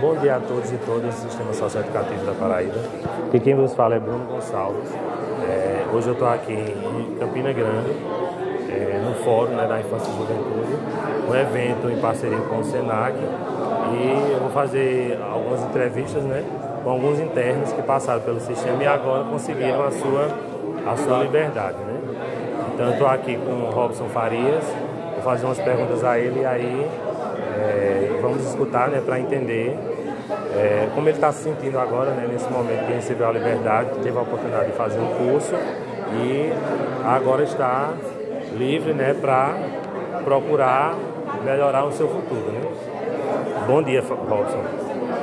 Bom dia a todos e todas do Sistema Socioeducativo da Paraíba. E quem vos fala é Bruno Gonçalves. É, hoje eu estou aqui em Campina Grande, é, no Fórum né, da Infância e Juventude, um evento em parceria com o SENAC. E eu vou fazer algumas entrevistas né, com alguns internos que passaram pelo sistema e agora conseguiram a sua, a sua liberdade. Né? Então eu estou aqui com o Robson Farias, vou fazer umas perguntas a ele e aí é, vamos escutar né, para entender é, como ele está se sentindo agora, né, nesse momento que recebeu a liberdade, teve a oportunidade de fazer um curso e agora está livre né, para procurar melhorar o seu futuro. Né? Bom dia, Robson.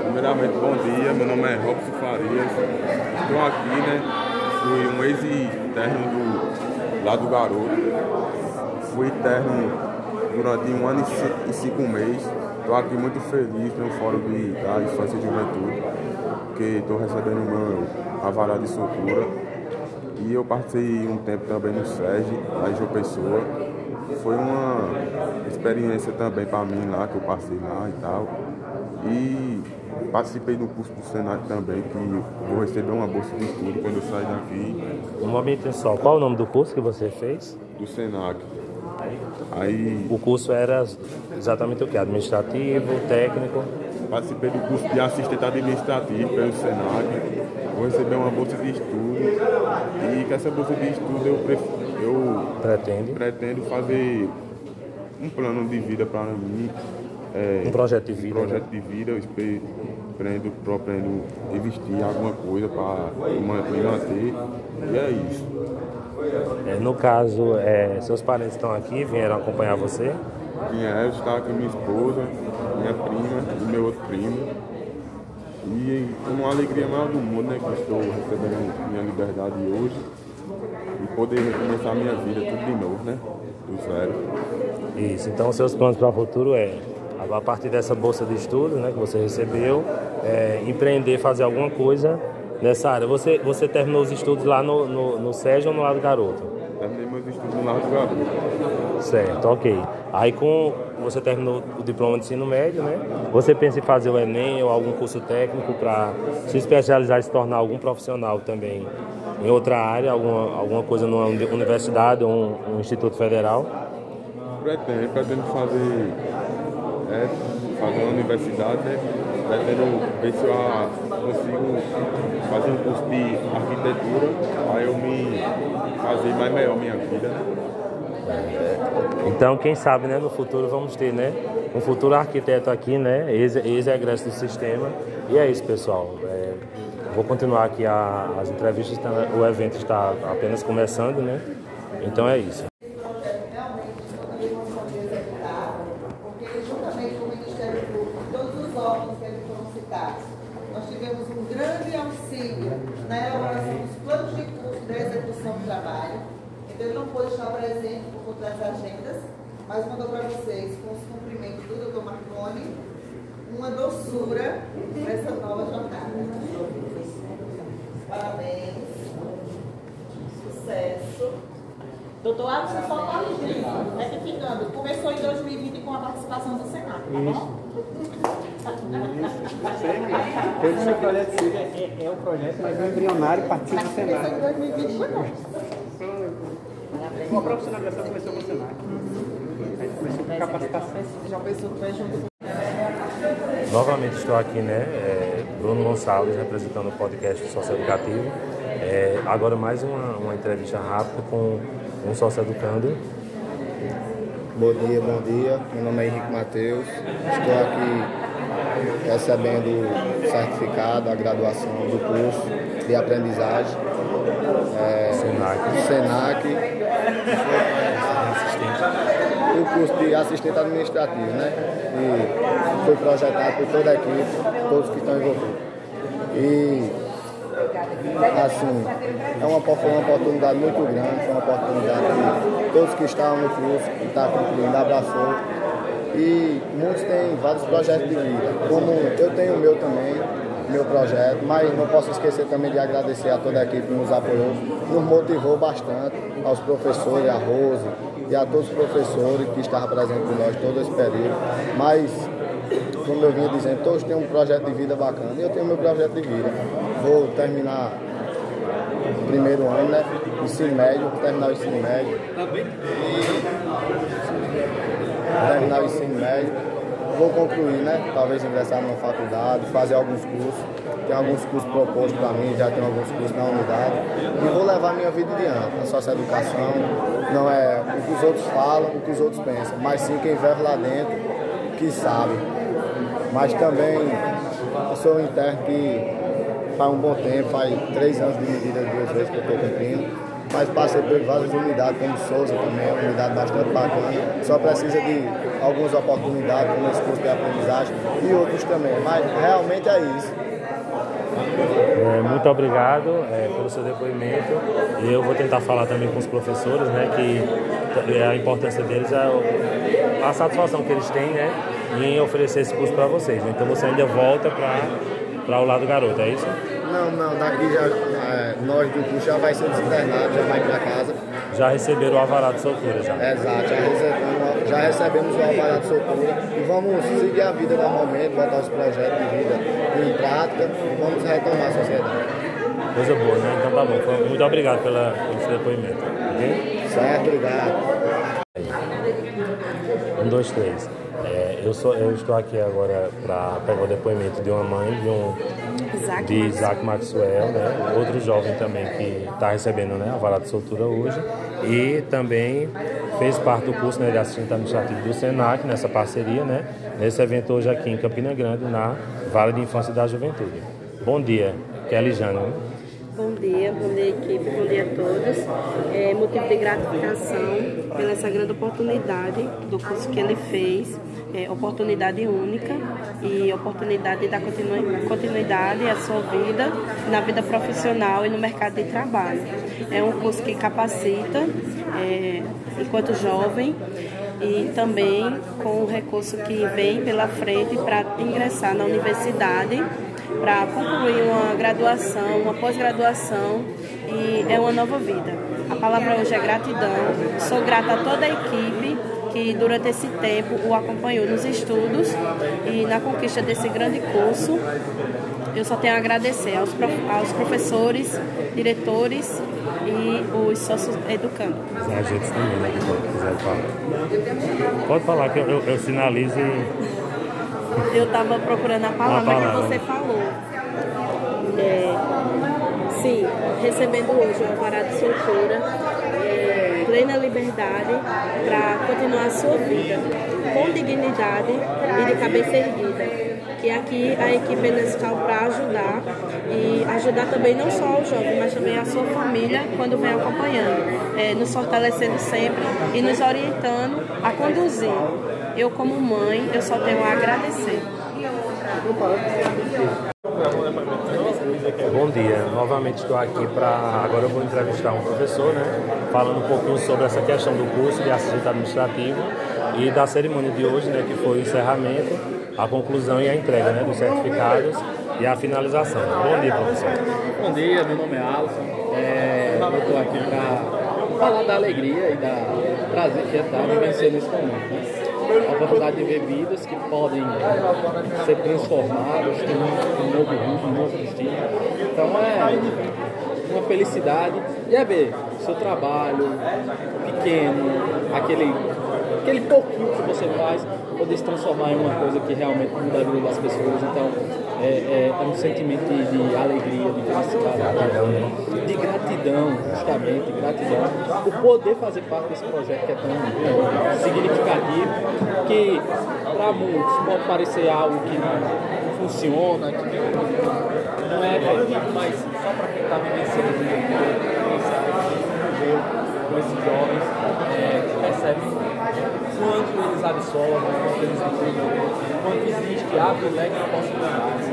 Primeiramente, bom dia. Meu nome é Robson Farias. Estou aqui, né? Fui um ex-interno do, lá do Garoto. Fui interno durante um ano e cinco meses. Estou aqui muito feliz no Fórum de, da Infância e Juventude, que estou recebendo meu avarado de soltura. E eu participei um tempo também no SEG, lá em João Pessoa. Foi uma experiência também para mim lá, que eu passei lá e tal. E participei do curso do Senac também, que vou receber uma bolsa de estudo quando eu sair daqui. Um momento só, qual o nome do curso que você fez? Do Senac. Aí, o curso era exatamente o que? Administrativo, técnico? Participei do curso de assistente administrativo pelo Senac. Vou receber uma bolsa de estudo. E com essa bolsa de estudo eu, eu Pretende? pretendo fazer um plano de vida para mim. É, um projeto de vida. Um projeto né? de vida. Eu pretendo, pretendo investir em alguma coisa para me manter. E é isso. É, no caso, é, seus parentes estão aqui, vieram acompanhar você? Vieram, está aqui minha esposa, minha prima e meu outro primo. E uma alegria maior do mundo, né, que estou recebendo minha liberdade hoje e poder recomeçar minha vida tudo de novo, né, do zero. Isso, então seus planos para o futuro é, a partir dessa bolsa de estudo, né, que você recebeu, é, empreender, fazer alguma coisa nessa área. Você, você terminou os estudos lá no, no, no SEG ou no Lado Garoto? Terminei meus estudos no Lado Garoto. Certo, ok. Aí com você terminou o diploma de ensino médio, né? Você pensa em fazer o Enem ou algum curso técnico para se especializar e se tornar algum profissional também em outra área, alguma, alguma coisa numa universidade ou um, um instituto federal? Pretendo, pretendo fazer, é, fazer uma universidade, né? pretendo ver se eu consigo fazer um curso de arquitetura para eu me fazer mais melhor minha vida. Então, quem sabe, né, no futuro vamos ter, né, um futuro arquiteto aqui, né, ex-egresso do sistema. E é isso, pessoal. É, vou continuar aqui a, as entrevistas, tá, o evento está apenas começando, né? Então é isso. Nós tivemos um grande auxílio na elaboração dos planos de curso da execução do trabalho. Então, ele não pôde estar presente por conta das agendas, mas mandou para vocês, com os cumprimentos do doutor Marconi, uma doçura para essa nova jornada. Parabéns. Sucesso. Doutor Alisson, só corrigindo, retificando. Começou em 2020 com a participação do Senado, tá bom? Pelo seu projeto é, é, é o projeto, mas o embrionário participa do Senado. Começou em 2020 foi bom. A profissionalização começou com o Senado. Aí começou com capacitação. Já pensou que vai junto Novamente estou aqui, né, é, Bruno Gonçalves, representando o podcast Socioeducativo. É, agora mais uma, uma entrevista rápida com um sócio educando. Bom dia, bom dia. Meu nome é Henrique Matheus. Estou aqui recebendo o certificado, a graduação do curso de aprendizagem. É, Senac. Senac. O curso de assistente administrativo, né? E foi projetado por toda a equipe, todos que estão envolvidos. E assim, é uma, foi uma oportunidade muito grande, foi uma oportunidade que todos que estavam no curso, que estão cumprindo, abraçou. E muitos têm vários projetos de vida, como eu tenho o meu também, meu projeto, mas não posso esquecer também de agradecer a toda a equipe que nos apoiou, nos motivou bastante, aos professores, a Rose e a todos os professores que estavam presentes com nós todo esse período. Mas como eu vinha dizendo, todos têm um projeto de vida bacana e eu tenho meu projeto de vida. Vou terminar o primeiro ano, né? Ensino médio, vou terminar o ensino médio. E terminar o ensino médio. Vou concluir, né? Talvez ingressar numa faculdade, fazer alguns cursos. Tem alguns cursos propostos para mim, já tenho alguns cursos na unidade. E vou levar minha vida adiante. A socioeducação não é o que os outros falam, o que os outros pensam, mas sim quem vive lá dentro que sabe. Mas também eu sou um interno que faz um bom tempo, faz três anos de medida duas vezes que eu estou cumprindo. Mas passei por várias unidades, como Souza também, é uma unidade bastante bacana. Só precisa de algumas oportunidades, como esse curso de aprendizagem e outros também. Mas realmente é isso. É, muito obrigado é, pelo seu depoimento. E eu vou tentar falar também com os professores, né, que a importância deles é a satisfação que eles têm, né, em oferecer esse curso para vocês. Então você ainda volta para o lado garoto, é isso? Não, não, daqui já, é, nós do curso já vai ser desinternado, já vai para casa. Já receberam o alvará de soltura já. Exato, já recebemos, já recebemos o alvará de soltura e vamos seguir a vida normalmente, botar os projetos de vida em prática e vamos retomar a sociedade. Coisa boa, né? Então tá bom. Muito obrigado pela, pelo seu depoimento. Ok? Certo, obrigado. Um, dois, três. Eu, sou, eu estou aqui agora para pegar o depoimento de uma mãe de um Isaac de Isaac Maxwell, né? outro jovem também que está recebendo né, a vara de soltura hoje e também fez parte do curso né, de assistente administrativo do SENAC nessa parceria, né? nesse evento hoje aqui em Campina Grande, na Vara de Infância e da Juventude. Bom dia, Kelly Jane. Bom dia, bom dia equipe, bom dia a todos. É motivo de gratificação pela essa grande oportunidade do curso que ele fez, é, oportunidade única e oportunidade de dar continu- continuidade à sua vida, na vida profissional e no mercado de trabalho. É um curso que capacita é, enquanto jovem e também com o recurso que vem pela frente para ingressar na universidade para concluir uma graduação, uma pós-graduação e é uma nova vida. A palavra hoje é gratidão. Sou grata a toda a equipe que durante esse tempo o acompanhou nos estudos e na conquista desse grande curso. Eu só tenho a agradecer aos, prof- aos professores, diretores e os sócios educandos. Os agentes também, né? Quiser falar. Pode falar que eu, eu, eu sinalizo e. Eu estava procurando a palavra, palavra. que você falou. É, sim, recebendo hoje o alvará de soltura, plena liberdade para continuar a sua vida com dignidade e de cabeça erguida. Que aqui a equipe está para ajudar e ajudar também não só o jovem, mas também a sua família quando vem acompanhando, é, nos fortalecendo sempre e nos orientando a conduzir. Eu como mãe, eu só tenho a agradecer. Bom dia, novamente estou aqui para. Agora eu vou entrevistar um professor, né? Falando um pouquinho sobre essa questão do curso de assistente administrativo e da cerimônia de hoje, né? Que foi o encerramento, a conclusão e a entrega né, dos certificados e a finalização. Bom dia, professor. Bom dia, meu nome é Alisson. É, eu estou aqui para falar da alegria e da prazer que é estar vivenciando esse momento. Né? A oportunidade de ver vidas que podem ser transformadas, ter um, um novo rumo, um novo destino. Então é uma felicidade e é ver seu trabalho pequeno, aquele, aquele pouquinho que você faz, poder se transformar em uma coisa que realmente muda a vida das pessoas. Então é, é, é um sentimento de, de alegria, de felicidade, de gratidão, justamente, gratidão, por poder fazer parte desse projeto que é tão significativo, que para muitos pode parecer algo que não funciona, que não é efetivo, mas só para quem está vivenciando ver com esses jovens é, que percebem quanto eles absorvem, quanto eles vivem, quanto existe, abre o leque de possibilidades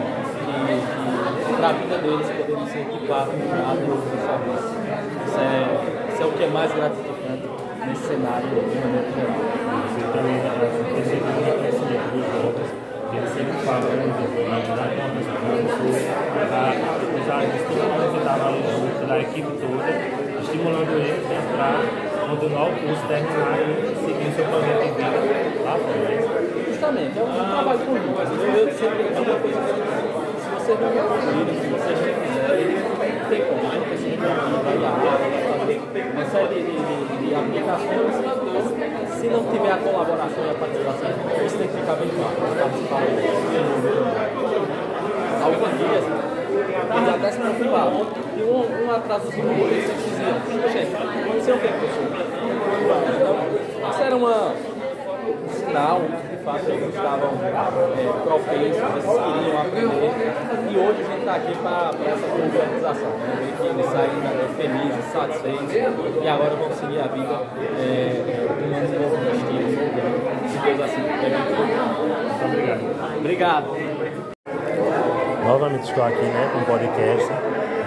que, para a vida deles poderem ser equipados a outros serviços. Isso é, isso é o que é mais gratificante nesse cenário de maneira abandonar o curso, terminar e seguir o seu projeto de vida lá fora. Justamente, é um ah, trabalho com duas. Eu sempre digo uma coisa. Assim, né? Se você não me concluírem, se você não fizerem, não tem como, né? Porque assim, vocês não vai dar né? é uma série de, de, de aplicações. Se não tiver a colaboração e a participação, isso tem que ficar bem claro. Participar, alguns dias, eles até se preocupavam. E um, um atrás do outro, eles diziam, gente, aconteceu o que, professor? Então, isso era uma, um sinal de fato eles estavam é, propensos, eles queriam aprender. E hoje a gente está aqui para essa organização. Né? Que eles saem né, felizes, satisfeitos e agora vão seguir a vida é, tomando um novo destino, se Deus assim Muito obrigado. Obrigado. Estou aqui né, com o podcast,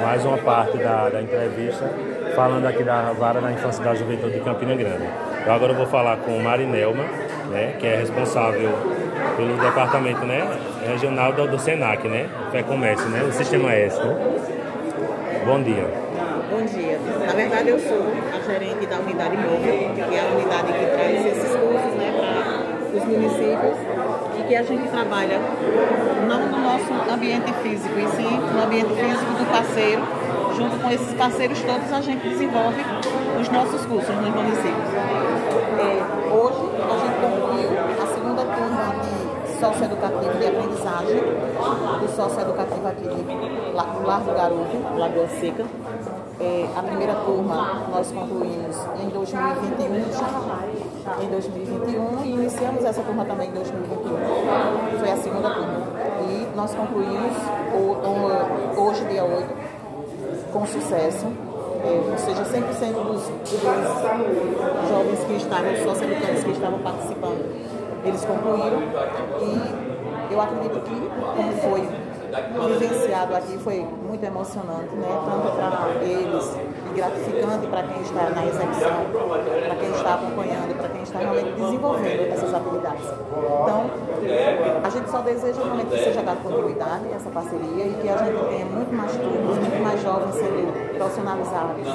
mais uma parte da, da entrevista, falando aqui da Vara da Infância e da Juventude de Campina Grande. Eu agora vou falar com Marinelma, né, que é responsável pelo departamento né, regional do, do SENAC, né, Fé Comércio, né, o Sistema S. Né? Bom dia. Bom dia. Na verdade, eu sou a gerente da unidade móvel, que é a unidade que traz esses cursos né, para os municípios e que a gente trabalha não no nosso ambiente físico, e sim no ambiente físico do parceiro. Junto com esses parceiros todos, a gente desenvolve os nossos cursos nos municípios. É, hoje, a gente concluiu a segunda turma de socioeducativo de aprendizagem, do socioeducativo aqui de Largo Garoto, Lagoa Seca. É, a primeira turma nós concluímos em 2021, em 2021 e iniciamos essa turma também em 2021. Foi a segunda turma. E nós concluímos hoje, dia 8, com sucesso. É, ou seja, 100% dos, dos jovens que estavam, socioeducantes que estavam participando, eles concluíram. E eu acredito que, como foi vivenciado aqui foi muito emocionante, né? tanto para eles e gratificante para quem está na execução, para quem está acompanhando, para quem está realmente desenvolvendo essas habilidades. Então, a gente só deseja realmente que seja dado continuidade essa parceria e que a gente tenha muito mais turmas, muito mais jovens sendo profissionalizados,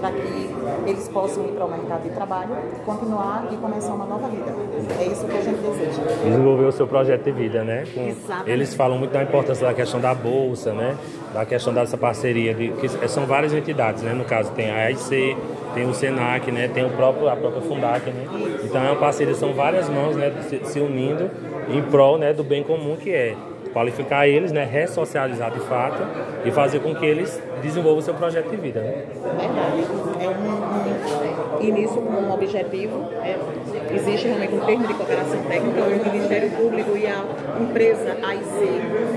para que eles possam ir para o mercado de trabalho, continuar e começar uma nova vida. É isso que a gente deseja. Desenvolver o seu projeto de vida, né? Com, Exatamente. Eles falam muito da importância da questão da bolsa, né? Da questão dessa parceria, de, que são várias entidades, né? No caso tem a AIC, tem o Senac, né? Tem o próprio, a própria Fundac, né? Então é uma parceria, são várias mãos, né? Se, se unindo em prol né, do bem comum que é qualificar eles, né, ressocializar de fato e fazer com que eles desenvolvam seu projeto de vida. Né? Verdade. É um, início com um objetivo. É, existe realmente um termo de cooperação técnica, o Ministério Público e a empresa AIC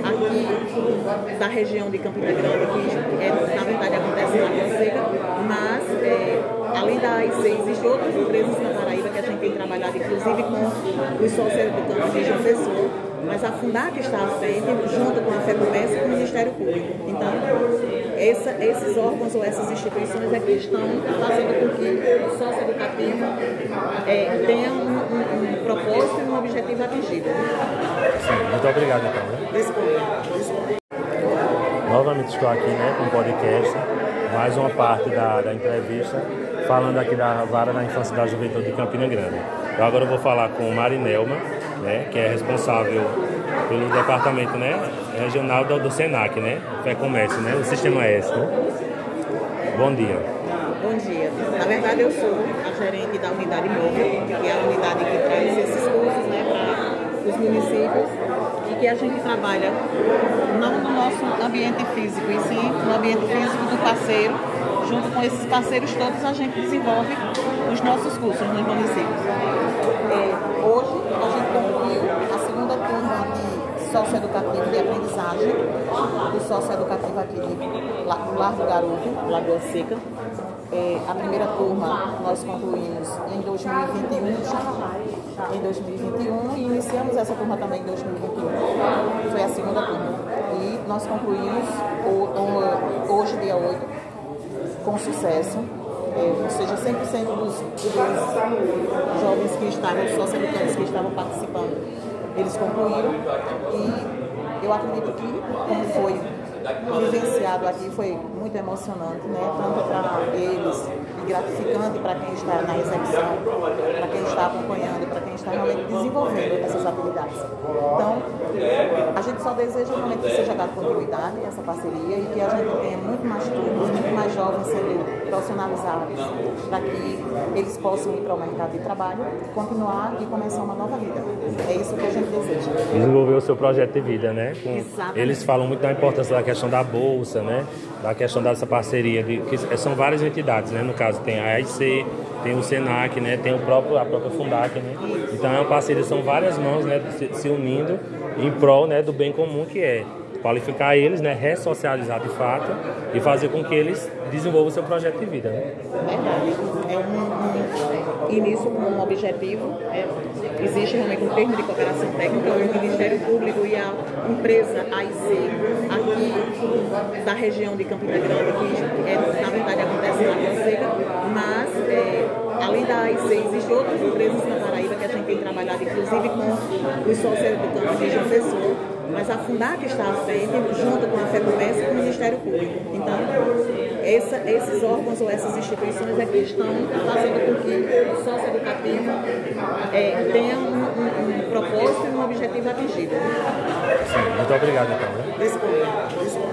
aqui da região de Campina Grande, que é, na verdade acontece na Fonseca, mas é, além da AIC, existem outras empresas na Paraíba que a gente tem trabalhado, inclusive com os socioeducantes de João Pessoa mas a Fundac está à frente, junto com a FEComércio e com o Ministério Público. Então, essa, esses órgãos ou essas instituições é que estão fazendo com que o sócio educativo é, tenha um, um, um, propósito e um objetivo atingido. Sim, muito obrigado então. Né? Novamente estou aqui né, com o podcast, mais uma parte da, da entrevista, falando aqui da Vara da Infância e da Juventude de Campina Grande. Eu agora vou falar com Marinelma, né, que é responsável pelo departamento né, regional do, do SENAC, né, Fé Comércio, né, o Sistema S. Né? Bom dia. Bom dia. Na verdade, eu sou a gerente da unidade móvel, que é a unidade que traz esses cursos né, para os municípios e que a gente trabalha não no nosso ambiente físico, e sim no ambiente físico do parceiro. Junto com esses parceiros todos, a gente desenvolve os nossos cursos nos municípios. É, hoje, a gente concluiu a segunda turma de socioeducativo de aprendizagem, do socioeducativo aqui de Largo Garoto, Lagoa Seca. É, a primeira turma nós concluímos em 2021, em 2021 e iniciamos essa turma também em 2021. Foi a segunda turma. E nós concluímos hoje, dia 8, com sucesso é, ou seja, 100% dos, dos jovens que estavam, socioeducantes que estavam participando, eles concluíram. E eu acredito que, como foi vivenciado aqui, foi muito emocionante, né? tanto para eles e gratificante para quem está na execução, para quem está acompanhando, para quem está realmente desenvolvendo essas habilidades. Então, a gente só deseja realmente que seja dado continuidade essa parceria e que a gente tenha muito mais turmas, muito mais jovens sendo profissionalizados, para que eles possam ir para o mercado de trabalho, continuar e começar uma nova vida. É isso que a gente deseja. Desenvolver o seu projeto de vida, né? Com- Exatamente. eles falam muito da importância da questão da bolsa, né? Da questão dessa parceria, de, que são várias entidades, né? No caso tem a AIC, tem o Senac, né? Tem o próprio, a própria Fundac, né? Então é uma parceria, são várias mãos, né? Se, se unindo em prol, né? Do bem comum que é qualificar eles, né? Ressocializar de fato e fazer com que eles desenvolvam seu projeto de vida, né? Verdade. É um, um início com um objetivo. é, existe realmente um termo de cooperação técnica, onde o Ministério Público e a empresa AIC, aqui da região de Campina Grande, que é, na verdade acontece na Fonseca, mas é, além da AIC, existem outras empresas na Paraíba que a gente tem trabalhado, inclusive com os socioeducantes de João Pessoa, mas a Fundac está à frente, junto com a FEComércio e com o Ministério Público. Então, essa- esses órgãos ou essas instituições é que estão fazendo com que o socioeducativo é, tenha um, um- um propósito e um objetivo atingido. Sim, muito obrigado então, né? Disponha.